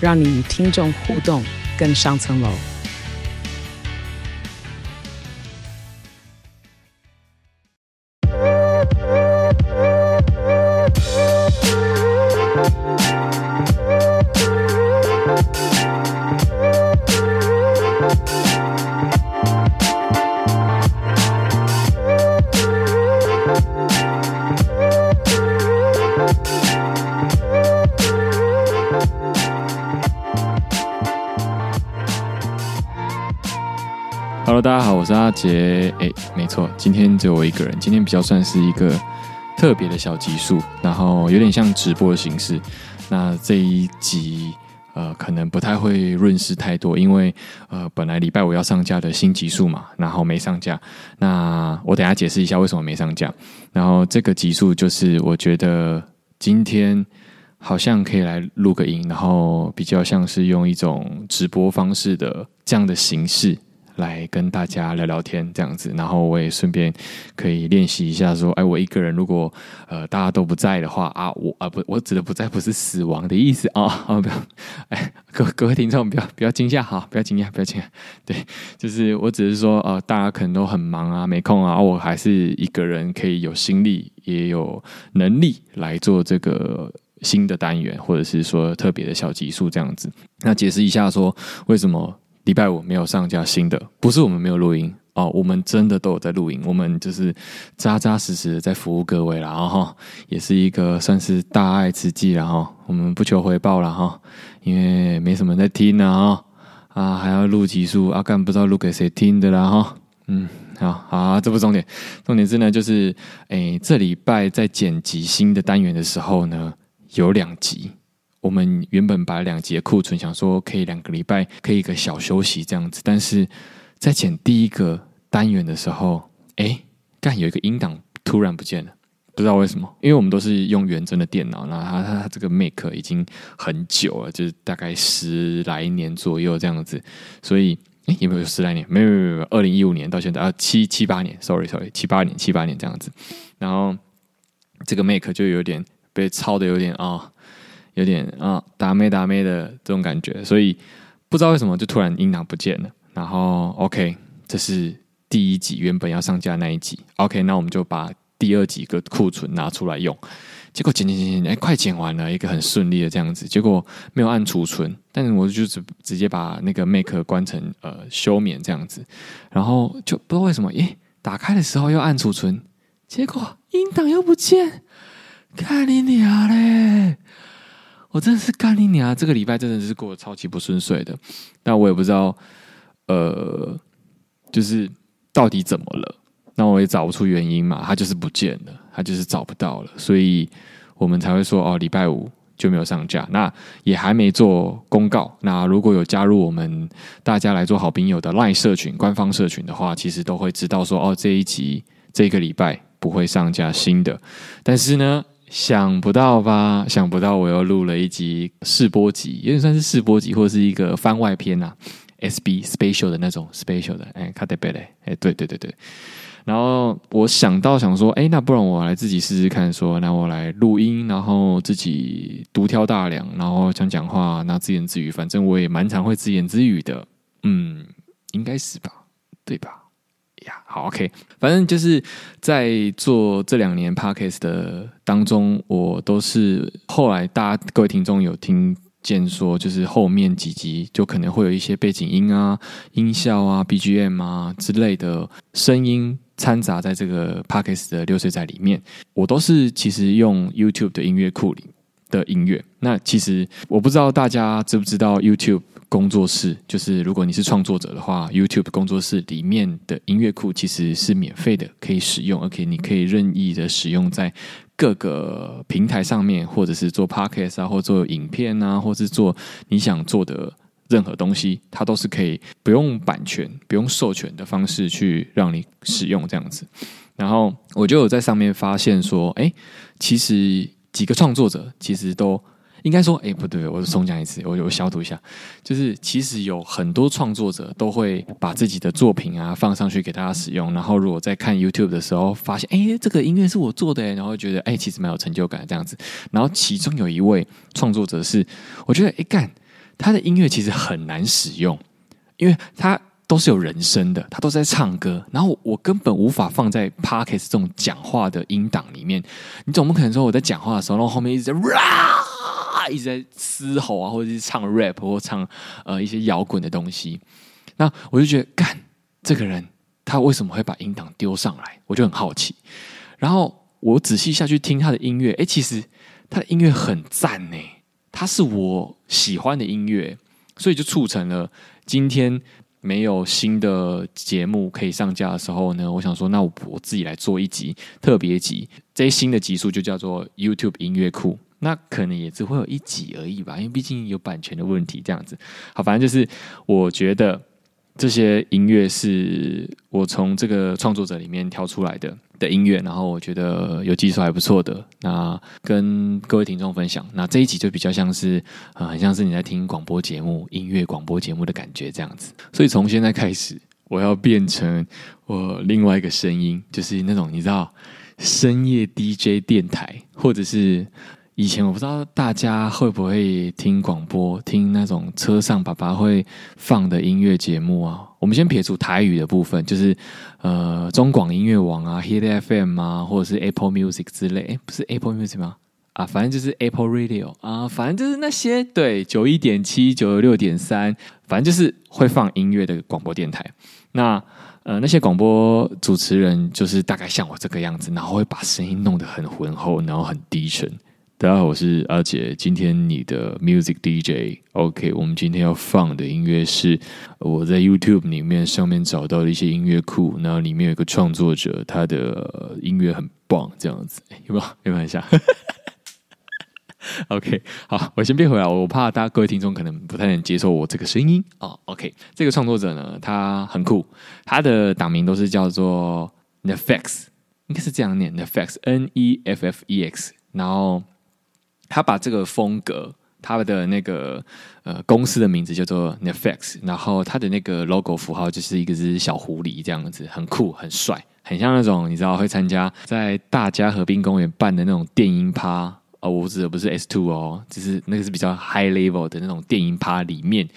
让你与听众互动更上层楼。大家好，我是阿杰。哎，没错，今天只有我一个人。今天比较算是一个特别的小集数，然后有点像直播的形式。那这一集呃，可能不太会润饰太多，因为呃，本来礼拜五要上架的新集数嘛，然后没上架。那我等下解释一下为什么没上架。然后这个集数就是我觉得今天好像可以来录个音，然后比较像是用一种直播方式的这样的形式。来跟大家聊聊天这样子，然后我也顺便可以练习一下，说，哎，我一个人如果呃大家都不在的话啊，我啊不，我指的不在不是死亡的意思 啊啊不要，哎各各位听众不要不要惊吓哈，不要惊讶不要惊讶，对，就是我只是说呃大家可能都很忙啊没空啊，我还是一个人可以有心力也有能力来做这个新的单元，或者是说特别的小集数这样子，那解释一下说为什么。礼拜五没有上架新的，不是我们没有录音哦，我们真的都有在录音，我们就是扎扎实实的在服务各位了，然后也是一个算是大爱之际了哈，我们不求回报了哈，因为没什么人在听呢啊，啊还要录集数，阿、啊、干不知道录给谁听的啦哈，嗯好好，这不重点，重点是呢就是诶这礼拜在剪辑新的单元的时候呢有两集。我们原本把两集的库存想说可以两个礼拜可以一个小休息这样子，但是在剪第一个单元的时候，哎，干有一个音档突然不见了，不知道为什么，因为我们都是用原真的电脑，然后它它它这个 Mac 已经很久了，就是大概十来年左右这样子，所以哎有没有十来年？没有没有没有，二零一五年到现在啊七七八年，sorry sorry 七八年七八年这样子，然后这个 Mac 就有点被抄的有点啊。有点啊，打咩打咩的这种感觉，所以不知道为什么就突然音档不见了。然后 OK，这是第一集原本要上架那一集。OK，那我们就把第二集个库存拿出来用。结果剪剪剪剪，哎，快剪完了，一个很顺利的这样子。结果没有按储存，但是我就直直接把那个 Make 关成呃休眠这样子。然后就不知道为什么，诶，打开的时候又按储存，结果音档又不见，看你娘嘞！我真的是干你娘！这个礼拜真的是过得超级不顺遂的，但我也不知道，呃，就是到底怎么了？那我也找不出原因嘛，他就是不见了，他就是找不到了，所以我们才会说哦，礼拜五就没有上架。那也还没做公告。那如果有加入我们大家来做好朋友的 LINE 社群、官方社群的话，其实都会知道说哦，这一集这个礼拜不会上架新的，但是呢。想不到吧？想不到我又录了一集试播集，有点算是试播集，或者是一个番外篇啊，SB special 的那种 special 的，哎，卡特贝嘞，哎，对对对对。然后我想到想说，哎，那不然我来自己试试看，说那我来录音，然后自己独挑大梁，然后讲讲话，那自言自语，反正我也蛮常会自言自语的，嗯，应该是吧，对吧？好，OK，反正就是在做这两年 Podcast 的当中，我都是后来大家各位听众有听见说，就是后面几集就可能会有一些背景音啊、音效啊、BGM 啊之类的声音掺杂在这个 Podcast 的流水载里面，我都是其实用 YouTube 的音乐库里的音乐。那其实我不知道大家知不知道 YouTube。工作室就是，如果你是创作者的话，YouTube 工作室里面的音乐库其实是免费的，可以使用，而且你可以任意的使用在各个平台上面，或者是做 podcast 啊，或做影片啊，或是做你想做的任何东西，它都是可以不用版权、不用授权的方式去让你使用这样子。然后我就有在上面发现说，哎，其实几个创作者其实都。应该说，哎，不对，我重讲一次，我我消毒一下，就是其实有很多创作者都会把自己的作品啊放上去给大家使用，然后如果在看 YouTube 的时候发现，哎，这个音乐是我做的，然后觉得，哎，其实蛮有成就感这样子。然后其中有一位创作者是，我觉得，哎干，他的音乐其实很难使用，因为他。都是有人声的，他都在唱歌，然后我根本无法放在 Podcast 这种讲话的音档里面。你总不可能说我在讲话的时候，然后后面一直在，一直在嘶吼啊，或者是唱 rap 或唱呃一些摇滚的东西。那我就觉得，干这个人他为什么会把音档丢上来？我就很好奇。然后我仔细下去听他的音乐，哎，其实他的音乐很赞呢，他是我喜欢的音乐，所以就促成了今天。没有新的节目可以上架的时候呢，我想说，那我我自己来做一集特别集。这些新的集数就叫做 YouTube 音乐库，那可能也只会有一集而已吧，因为毕竟有版权的问题。这样子，好，反正就是我觉得。这些音乐是我从这个创作者里面挑出来的的音乐，然后我觉得有技术还不错的，那跟各位听众分享。那这一集就比较像是，呃，很像是你在听广播节目、音乐广播节目的感觉这样子。所以从现在开始，我要变成我另外一个声音，就是那种你知道深夜 DJ 电台，或者是。以前我不知道大家会不会听广播，听那种车上爸爸会放的音乐节目啊。我们先撇除台语的部分，就是呃中广音乐网啊、Hit FM 啊，或者是 Apple Music 之类。诶，不是 Apple Music 吗？啊，反正就是 Apple Radio 啊，反正就是那些对九一点七、九六点三，反正就是会放音乐的广播电台。那呃那些广播主持人就是大概像我这个样子，然后会把声音弄得很浑厚，然后很低沉。大家好，我是阿杰。今天你的 Music DJ，OK？我们今天要放的音乐是我在 YouTube 里面上面找到的一些音乐库，然后里面有一个创作者，他的音乐很棒，这样子有没有？有没有很像？OK，好，我先变回来，我怕大家各位听众可能不太能接受我这个声音啊。OK，这个创作者呢，他很酷，他的档名都是叫做 Nefex，应该是这样念 Neffex，N-E-F-F-E-X，然后。他把这个风格，他的那个呃公司的名字叫做 Neffex，然后他的那个 logo 符号就是一个只小狐狸这样子，很酷很帅，很像那种你知道会参加在大家河滨公园办的那种电音趴哦，我指的不是 S Two 哦，就是那个是比较 high level 的那种电音趴里面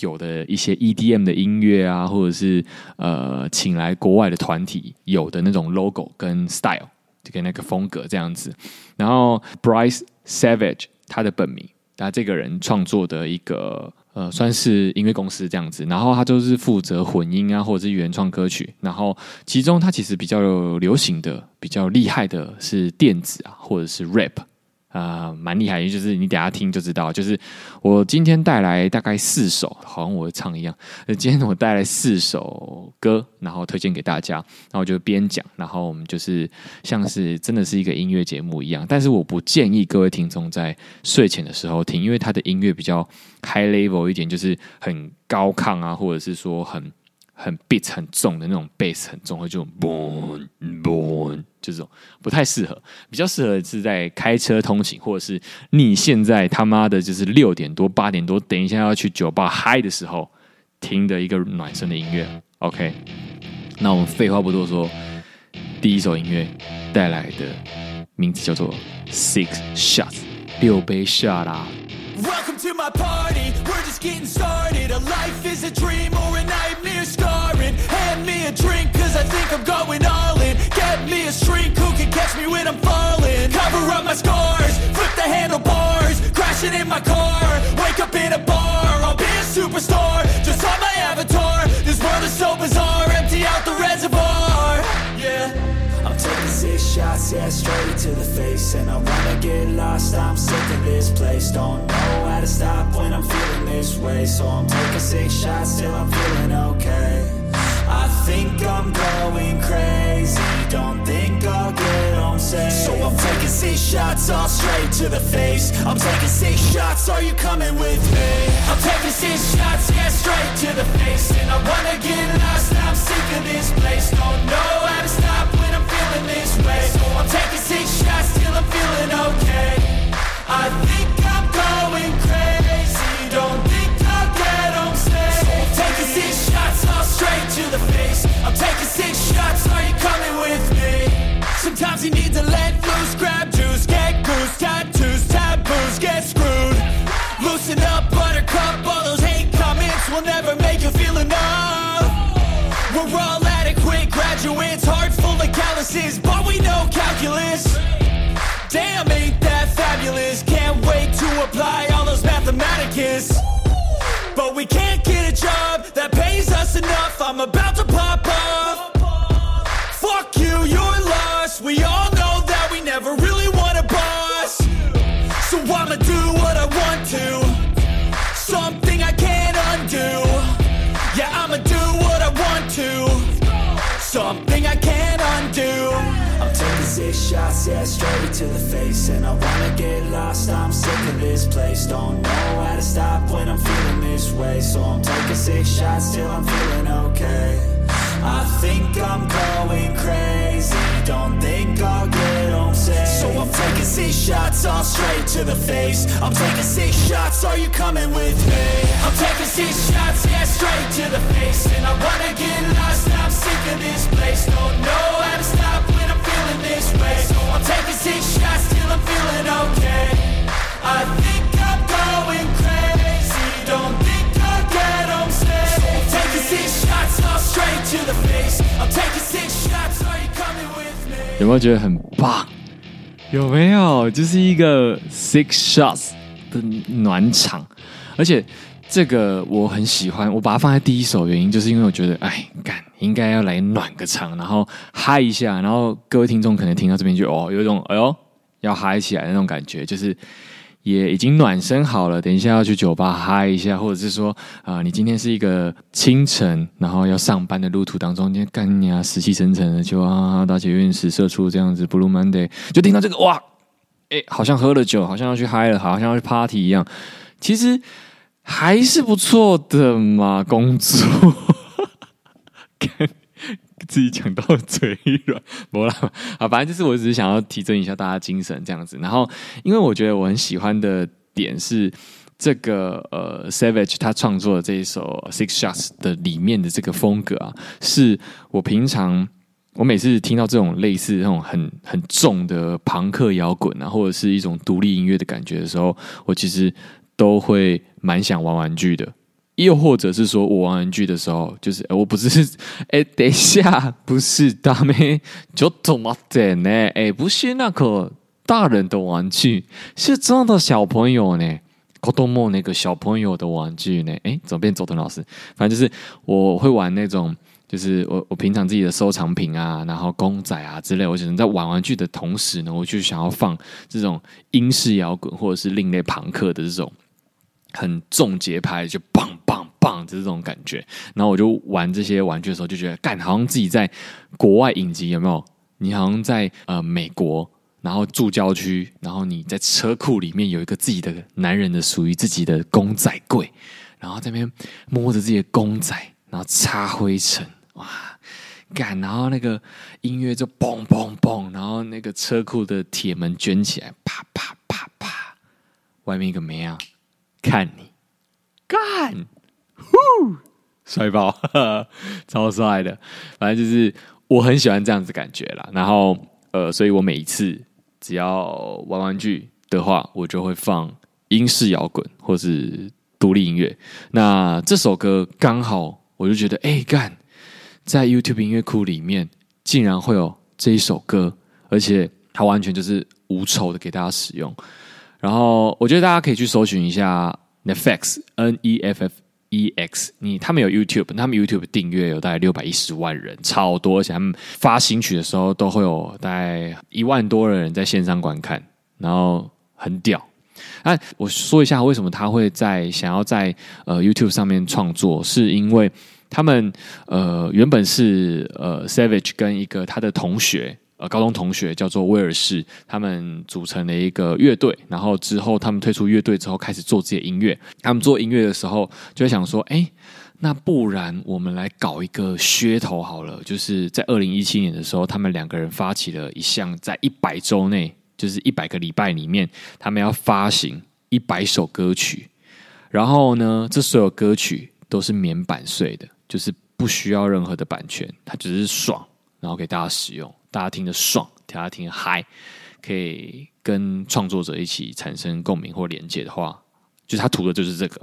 有的一些 EDM 的音乐啊，或者是呃请来国外的团体有的那种 logo 跟 style，这个那个风格这样子，然后 Bryce。Savage，他的本名，他这个人创作的一个呃，算是音乐公司这样子，然后他就是负责混音啊，或者是原创歌曲，然后其中他其实比较流行的、比较厉害的是电子啊，或者是 rap。啊、蛮厉害，就是你等下听就知道。就是我今天带来大概四首，好像我会唱一样。那今天我带来四首歌，然后推荐给大家。然后就边讲，然后我们就是像是真的是一个音乐节目一样。但是我不建议各位听众在睡前的时候听，因为他的音乐比较 high level 一点，就是很高亢啊，或者是说很。很 beat 很重的那种 bass 很重，会就 boom boom 就这种不太适合，比较适合是在开车通勤，或者是你现在他妈的就是六点多八点多，等一下要去酒吧嗨的时候听的一个暖身的音乐。OK，那我们废话不多说，第一首音乐带来的名字叫做 Six Shots 六杯 shot 啦。Welcome to my party, we're just getting started. A life is a dream or a nightmare scarring. Hand me a drink, cause I think I'm going all in. Get me a shrink who can catch me when I'm falling. Cover up my scars, flip the handlebars. Crashing in my car, wake up in a bar. I'll be a superstar, just yeah, straight to the face And I wanna get lost, I'm sick of this place Don't know how to stop when I'm feeling this way So I'm taking six shots till I'm feeling okay I think I'm going crazy. Don't think I'll get home safe. So I'm taking six shots all straight to the face. I'm taking six shots. Are you coming with me? I'm taking six shots, yeah, straight to the face. And I wanna get lost. I'm sick of this place. Don't know how to stop feeling this way. So I'm taking six shots till I'm feeling okay. I think I'm going crazy. Don't think I'll get home safe. So I'm taking six shots all straight to the face. I'm taking six shots. Are you coming with me? Sometimes you need to let loose, grab juice, get goose, tattoos, taboos, get screwed. Loosen up, full but we know calculus. Damn, ain't that fabulous? Can't wait to apply all those mathematicus. But we can't get a job that pays us enough. I'm about to pop off. Fuck you, you're lost. We all know shots, yeah, straight to the face. And I wanna get lost, I'm sick of this place. Don't know how to stop when I'm feeling this way. So I'm taking six shots till I'm feeling okay. I think I'm going crazy. Don't think I'll get home safe. So I'm taking six shots all straight to the face. I'm taking six shots. Are you coming with me? I'm taking six shots, yeah, straight to the face. And I wanna get lost. I'm sick of this place. Don't know how to stop feeling this way. So I'm taking six shots till I'm feeling okay. I think I'm going crazy. Don't think I'll get home safe. So I'm taking six shots all straight to the face. I'm taking six shots. Are you coming with me? 有没有觉得很棒？有没有？就是一个 six shots 的暖场，而且 这个我很喜欢，我把它放在第一首，原因就是因为我觉得，哎，干应该要来暖个场，然后嗨一下，然后各位听众可能听到这边就哦，有一种哎呦要嗨起来的那种感觉，就是。也已经暖身好了，等一下要去酒吧嗨一下，或者是说啊、你今天是一个清晨，然后要上班的路途当中，今天干你啊，死气沉沉的，就啊，搭捷运时社畜这样子，Blue Monday，就听到这个哇，哎，好像喝了酒，好像要去嗨了，好像要去 party 一样，其实还是不错的嘛，工作。自己讲到嘴软，没啦啊，反正就是我只是想要提振一下大家精神这样子。然后，因为我觉得我很喜欢的点是这个呃，Savage 他创作的这一首 Six Shots 的里面的这个风格啊，是我平常我每次听到这种类似那种很很重的朋克摇滚啊，或者是一种独立音乐的感觉的时候，我其实都会蛮想玩玩具的。又或者是说我玩玩具的时候，就是我不是 哎，等一下，不是大妹，就怎么点呢？哎，不是那个大人的玩具，是真的小朋友呢。子供那个小朋友的玩具呢？哎，怎么变佐藤老师？反正就是我会玩那种，就是我我平常自己的收藏品啊，然后公仔啊之类，我只能在玩玩具的同时呢，我就想要放这种英式摇滚或者是另类朋克的这种。很重节拍，就棒棒棒就是这种感觉。然后我就玩这些玩具的时候，就觉得干，好像自己在国外影集有没有？你好像在呃美国，然后住郊区，然后你在车库里面有一个自己的男人的属于自己的公仔柜，然后在那边摸着自己的公仔，然后擦灰尘，哇，干，然后那个音乐就嘣嘣嘣，然后那个车库的铁门卷起来，啪啪啪啪，外面一个没啊。看你干，呼，帅爆，超帅的。反正就是我很喜欢这样子感觉啦。然后呃，所以我每一次只要玩玩具的话，我就会放英式摇滚或是独立音乐。那这首歌刚好，我就觉得哎干，在 YouTube 音乐库里面竟然会有这一首歌，而且它完全就是无酬的给大家使用。然后我觉得大家可以去搜寻一下 Neffex N E F F E X，你他们有 YouTube，他们 YouTube 订阅有大概六百一十万人，超多，而且他们发新曲的时候都会有大概一万多的人在线上观看，然后很屌。那我说一下为什么他会在想要在呃 YouTube 上面创作，是因为他们呃原本是呃 Savage 跟一个他的同学。呃，高中同学叫做威尔士，他们组成了一个乐队。然后之后，他们退出乐队之后，开始做自己的音乐。他们做音乐的时候，就会想说：“哎，那不然我们来搞一个噱头好了。”就是在二零一七年的时候，他们两个人发起了一项，在一百周内，就是一百个礼拜里面，他们要发行一百首歌曲。然后呢，这所有歌曲都是免版税的，就是不需要任何的版权，它只是爽，然后给大家使用。大家听得爽，大家听得嗨，可以跟创作者一起产生共鸣或连接的话，就是他图的就是这个。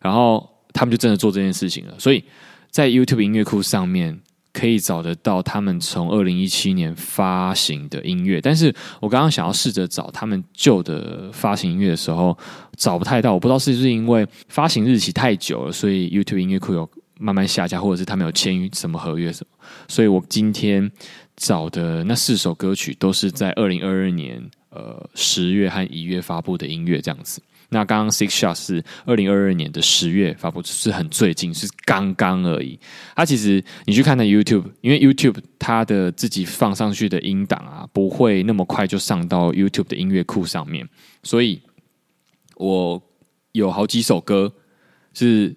然后他们就真的做这件事情了。所以在 YouTube 音乐库上面可以找得到他们从二零一七年发行的音乐。但是我刚刚想要试着找他们旧的发行音乐的时候，找不太到。我不知道是不是因为发行日期太久了，所以 YouTube 音乐库有慢慢下架，或者是他们有签什么合约什么。所以我今天。找的那四首歌曲都是在二零二二年呃十月和一月发布的音乐，这样子。那刚刚 Six Shots 是二零二二年的十月发布，是很最近，是刚刚而已。它其实你去看那 YouTube，因为 YouTube 它的自己放上去的音档啊，不会那么快就上到 YouTube 的音乐库上面，所以我有好几首歌是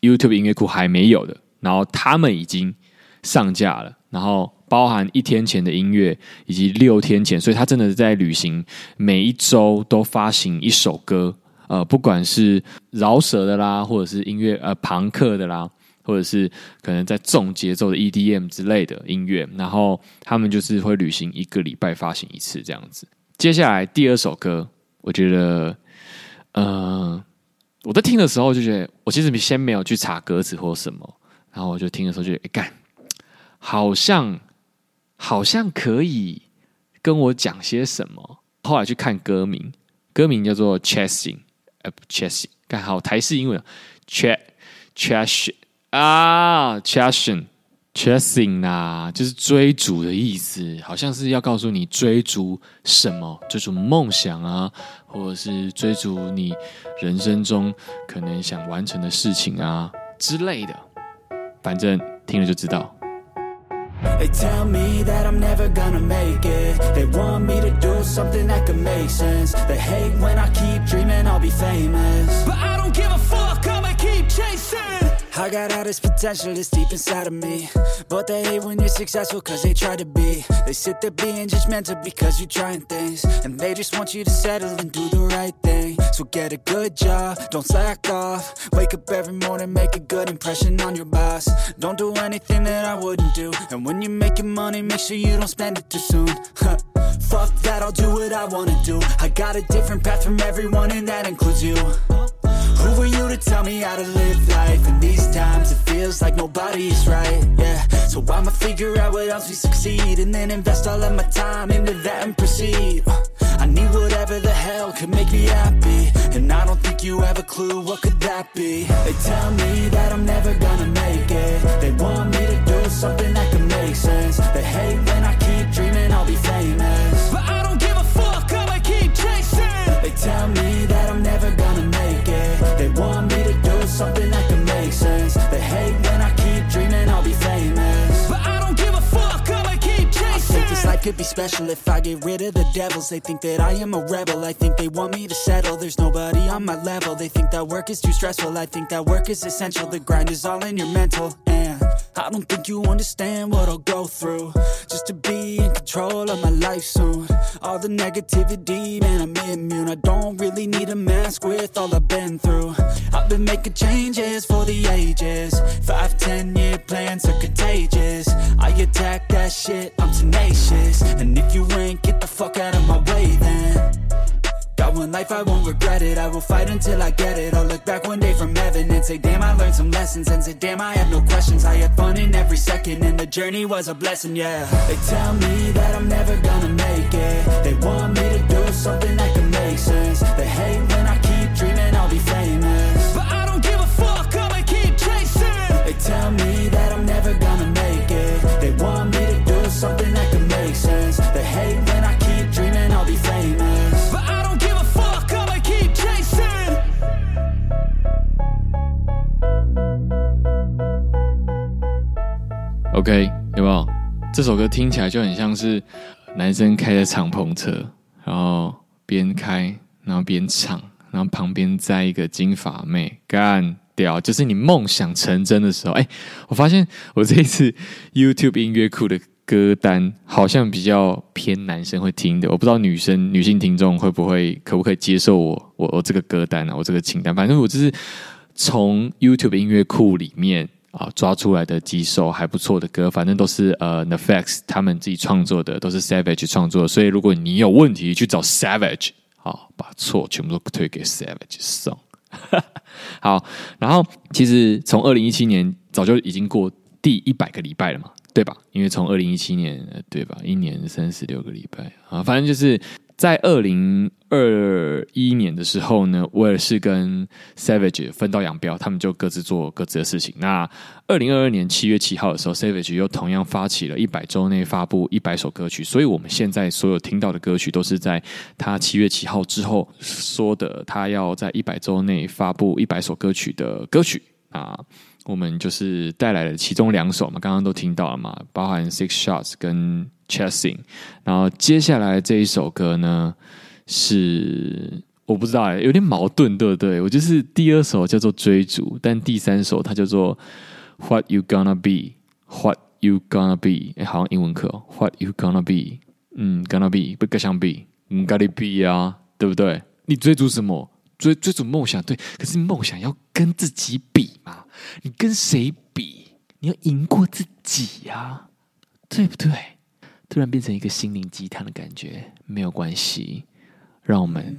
YouTube 音乐库还没有的，然后他们已经上架了，然后。包含一天前的音乐，以及六天前，所以他真的是在旅行，每一周都发行一首歌，呃，不管是饶舌的啦，或者是音乐呃庞克的啦，或者是可能在重节奏的 EDM 之类的音乐，然后他们就是会旅行一个礼拜发行一次这样子。接下来第二首歌，我觉得，呃，我在听的时候就觉得，我其实先没有去查歌词或什么，然后我就听的时候就觉得，哎干，好像。好像可以跟我讲些什么。后来去看歌名，歌名叫做 Chasing，呃，Chasing，看好台式英文，Ch，Chasing 啊，Chasing，Chasing 啊，就是追逐的意思，好像是要告诉你追逐什么，追逐梦想啊，或者是追逐你人生中可能想完成的事情啊之类的，反正听了就知道。They tell me that I'm never gonna make it. They want me to do something that could make sense. They hate when I keep dreaming I'll be famous. But I don't give a fuck, I'ma keep chasing. I got all this potential that's deep inside of me. But they hate when you're successful cause they try to be. They sit there being judgmental because you're trying things. And they just want you to settle and do the right thing So get a good job, don't slack off. Wake up every morning, make a good impression on your boss. Don't do anything that I wouldn't do. And when you're making money, make sure you don't spend it too soon. Fuck that, I'll do what I wanna do. I got a different path from everyone and that includes you. Who are you to tell me how to live life? In these times, it feels like nobody's right, yeah. So I'ma figure out what else we succeed And then invest all of my time into that and proceed. I need whatever the hell could make me happy you have a clue what could that be? They tell me that I'm never gonna make could be special if I get rid of the devils. They think that I am a rebel, I think they want me to settle. There's nobody on my level, they think that work is too stressful. I think that work is essential, the grind is all in your mental. And I don't think you understand what I'll go through. Just to be in control of my life soon. All the negativity, man, I'm immune. I don't really need a mask with all I've been through. I've been making changes for the ages. Five, ten year plans are contagious. I attack that shit, I'm tenacious. And if you ain't, get the fuck it. I will fight until I get it. I'll look back one day from heaven And say, damn, I learned some lessons. And say, damn, I had no questions. I had fun in every second. And the journey was a blessing, yeah. They tell me that I'm never gonna make it. They want me to do something that can make sense. They hate when I keep dreaming I'll be famous. But I don't give a fuck, I'ma keep chasing. They tell me OK，有没有？这首歌听起来就很像是男生开着敞篷车，然后边开，然后边唱，然后旁边载一个金发妹，干掉，就是你梦想成真的时候。哎，我发现我这一次 YouTube 音乐库的歌单好像比较偏男生会听的，我不知道女生女性听众会不会可不可以接受我我我这个歌单啊，我这个清单，反正我就是从 YouTube 音乐库里面。啊，抓出来的几首还不错的歌，反正都是呃 n e f e x 他们自己创作的，都是 Savage 创作。所以如果你有问题，去找 Savage，好，把错全部都推给 Savage 上。好，然后其实从二零一七年早就已经过第一百个礼拜了嘛，对吧？因为从二零一七年，对吧？一年三十六个礼拜啊，反正就是。在二零二一年的时候呢，威尔士跟 Savage 分道扬镳，他们就各自做各自的事情。那二零二二年七月七号的时候，Savage 又同样发起了一百周内发布一百首歌曲。所以我们现在所有听到的歌曲，都是在他七月七号之后说的，他要在一百周内发布一百首歌曲的歌曲啊。我们就是带来了其中两首嘛，刚刚都听到了嘛，包含 Six Shots 跟。Chasing，然后接下来这一首歌呢，是我不知道哎，有点矛盾，对不对？我就是第二首叫做追逐，但第三首它叫做 What You Gonna Be，What You Gonna Be，哎，好像英文课哦，What You Gonna Be，嗯，Gonna Be 不该想 be，嗯，Gotta Be 啊，对不对？你追逐什么？追追逐梦想，对，可是梦想要跟自己比嘛？你跟谁比？你要赢过自己呀，啊，对不对？突然变成一个心灵鸡汤的感觉，没有关系，让我们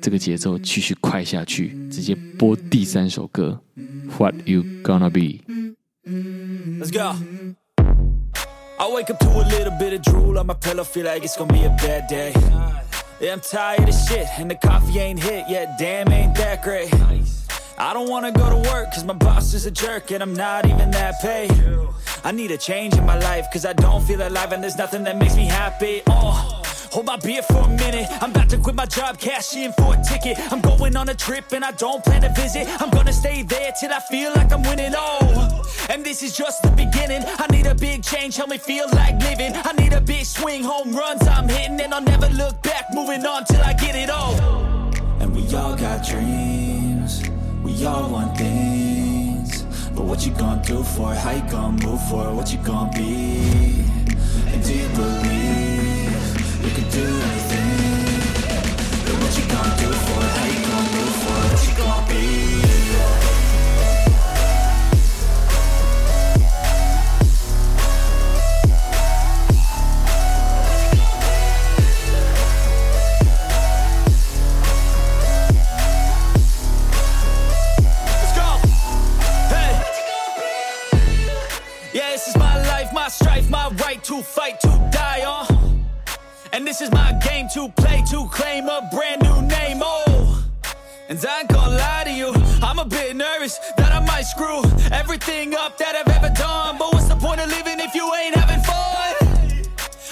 这个节奏继续快下去，直接播第三首歌。What you gonna be? Let's go. I wake up to a little bit of drool on my pillow, feel like it's gonna be a bad day. Yeah, I'm tired of shit, and the coffee ain't hit yet. Damn, ain't that great. Nice. I don't wanna go to work, cause my boss is a jerk, and I'm not even that paid. I need a change in my life, cause I don't feel alive and there's nothing that makes me happy. Oh, hold my beer for a minute. I'm about to quit my job, cash in for a ticket. I'm going on a trip and I don't plan to visit. I'm gonna stay there till I feel like I'm winning. Oh, and this is just the beginning. I need a big change, help me feel like living. I need a big swing, home runs I'm hitting, and I'll never look back. Moving on till I get it all. And we all got dreams, we all want things. But what you gonna do for it? How you gonna move for it? What you gonna be? And do you believe you can do anything? But what you gonna do for it? How you gonna move for it? What you gonna be? This is my game to play, to claim a brand new name, oh. And I ain't gonna lie to you, I'm a bit nervous that I might screw everything up that I've ever done. But what's the point of living if you ain't having fun?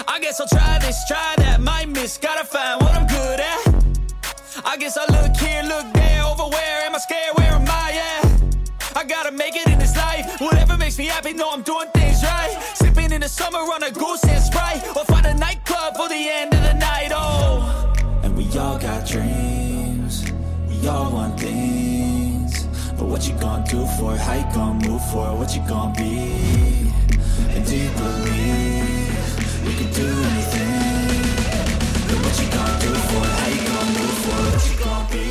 I guess I'll try this, try that, might miss, gotta find what I'm good at. I guess I look here, look there, over where am I scared, where am I at? I gotta make it in this life, whatever makes me happy, know I'm doing in the summer on a goose and sprite Or find a nightclub for the end of the night, oh And we all got dreams We all want things But what you gonna do for it? How you gonna move for it? What you gonna be? And do you believe you can do anything? But what you gonna do for it? How you gonna move for it? What you gonna be?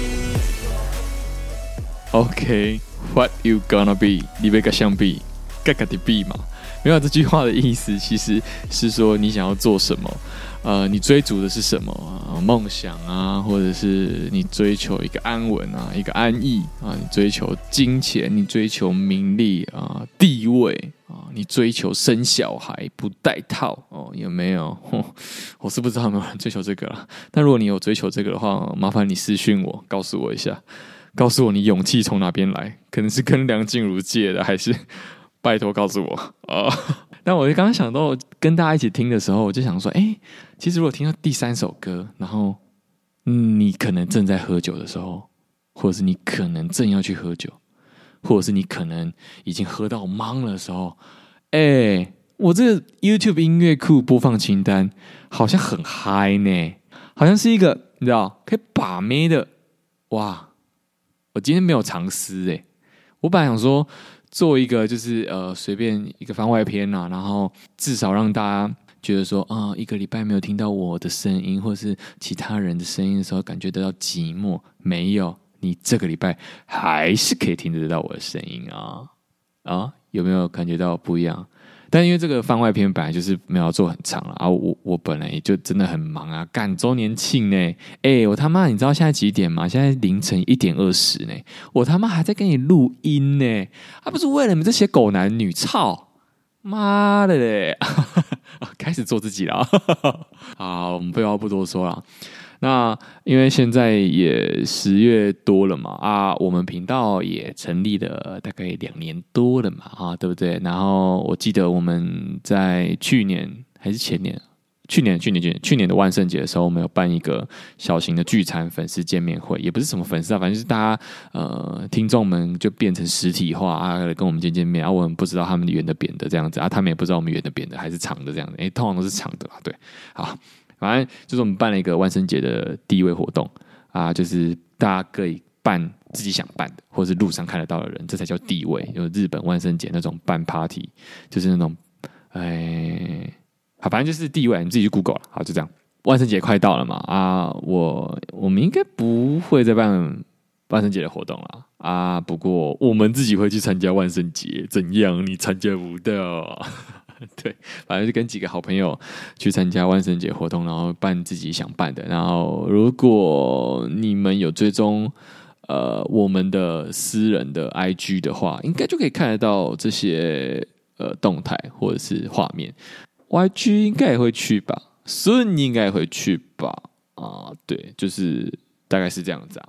Okay, what you gonna be? 你要个相比，个个的比嘛。 没有这句话的意思，其实是说你想要做什么，呃，你追逐的是什么啊？梦想啊，或者是你追求一个安稳啊，一个安逸啊，你追求金钱，你追求名利啊，地位啊，你追求生小孩不带套哦，有没有？我是不知道有没有人追求这个了。但如果你有追求这个的话，麻烦你私讯我，告诉我一下，告诉我你勇气从哪边来？可能是跟梁静茹借的，还是？拜托告诉我啊！但我就刚刚想到跟大家一起听的时候，我就想说，哎，其实如果听到第三首歌，然后你可能正在喝酒的时候，或者是你可能正要去喝酒，或者是你可能已经喝到懵了的时候，哎，我这个 YouTube 音乐库播放清单好像很嗨呢，好像是一个你知道可以把妹的哇！我今天没有藏私哎，我本来想说做一个就是呃随便一个番外篇啊，然后至少让大家觉得说啊、一个礼拜没有听到我的声音或是其他人的声音的时候，感觉得到寂寞。没有，你这个礼拜还是可以听得到我的声音啊啊！有没有感觉到不一样？但因为这个番外篇本来就是没有做很长了啊，我我本来也就真的很忙啊，赶周年庆呢，哎，我他妈你知道现在几点吗？现在凌晨一点二十呢，我他妈还在跟你录音呢，还不是为了你们这些狗男女，操，妈的嘞，开始做自己了，好，我们废话不多说了。那因为现在也十月多了嘛，啊，我们频道也成立了大概两年多了嘛，啊，对不对？然后我记得我们在去年还是前年，去年去年去年去年的万圣节的时候，我们有办一个小型的聚餐粉丝见面会，也不是什么粉丝啊，反正就是大家呃听众们就变成实体化啊，跟我们见见面啊，我们不知道他们圆的扁的这样子啊，他们也不知道我们圆的扁的还是长的这样子，诶，通常都是长的啦，对，好。反正就是我们办了一个万圣节的地位活动啊，就是大家可以办自己想办的，或是路上看得到的人，这才叫地位。有日本万圣节那种办 party，就是那种，哎，好，反正就是地位，你自己去 Google 了。好，就这样。万圣节快到了嘛，啊，我我们应该不会再办万圣节的活动了啊。不过我们自己会去参加万圣节，怎样？你参加不到？对，反正就跟几个好朋友去参加万圣节活动，然后办自己想办的。然后，如果你们有追踪呃我们的私人的 IG 的话，应该就可以看得到这些呃动态或者是画面。YG 应该也会去吧，孙应该也会去吧？啊，对，就是大概是这样子啊。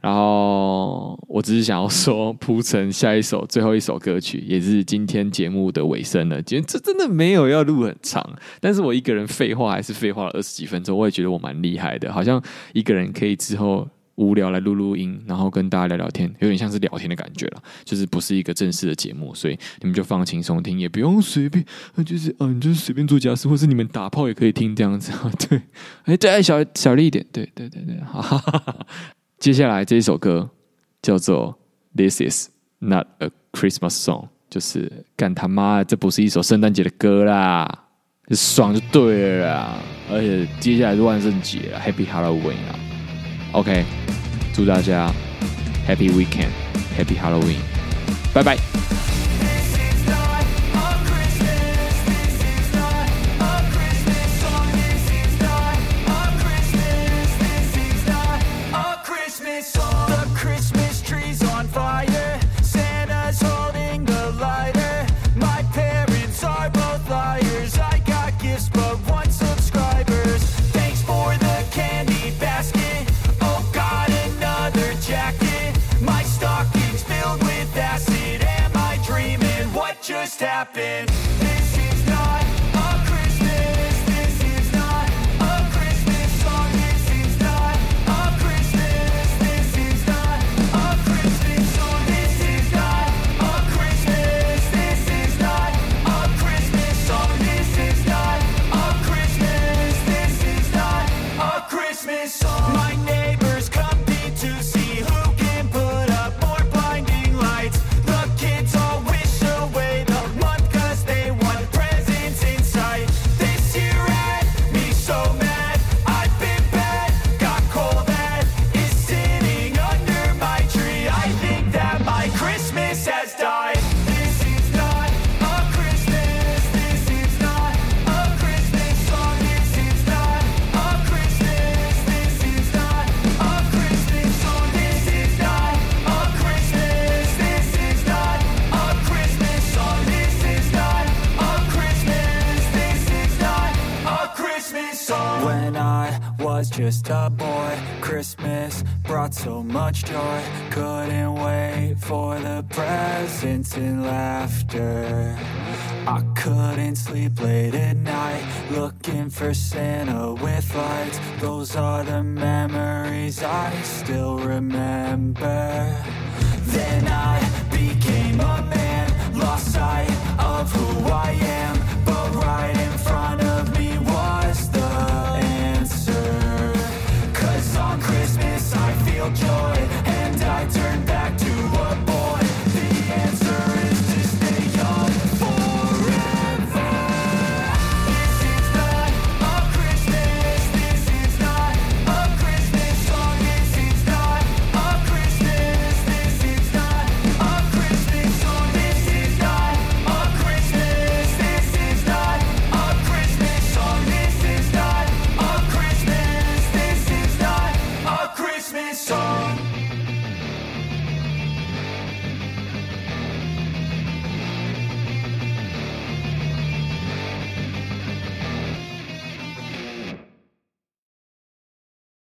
然后我只是想要说铺成下一首最后一首歌曲，也是今天节目的尾声了。今天这真的没有要录很长，但是我一个人废话还是废话了二十几分钟，我也觉得我蛮厉害的，好像一个人可以之后无聊来录录音，然后跟大家聊聊天，有点像是聊天的感觉了，就是不是一个正式的节目，所以你们就放轻松听，也不用随便，就是嗯，就是随便做家事，或是你们打炮也可以听这样子。对，哎，对，小小力一点，对对对对，哈哈哈哈。接下来这一首歌叫做《This Is Not a Christmas Song》，就是干他妈，这不是一首圣诞节的歌啦，爽就对了啦。而且接下来是万圣节，Happy Halloween 啊！OK，祝大家 Happy Weekend，Happy Halloween，拜拜。And laughter. I couldn't sleep late at night, looking for Santa with lights. Those are the memories I still remember.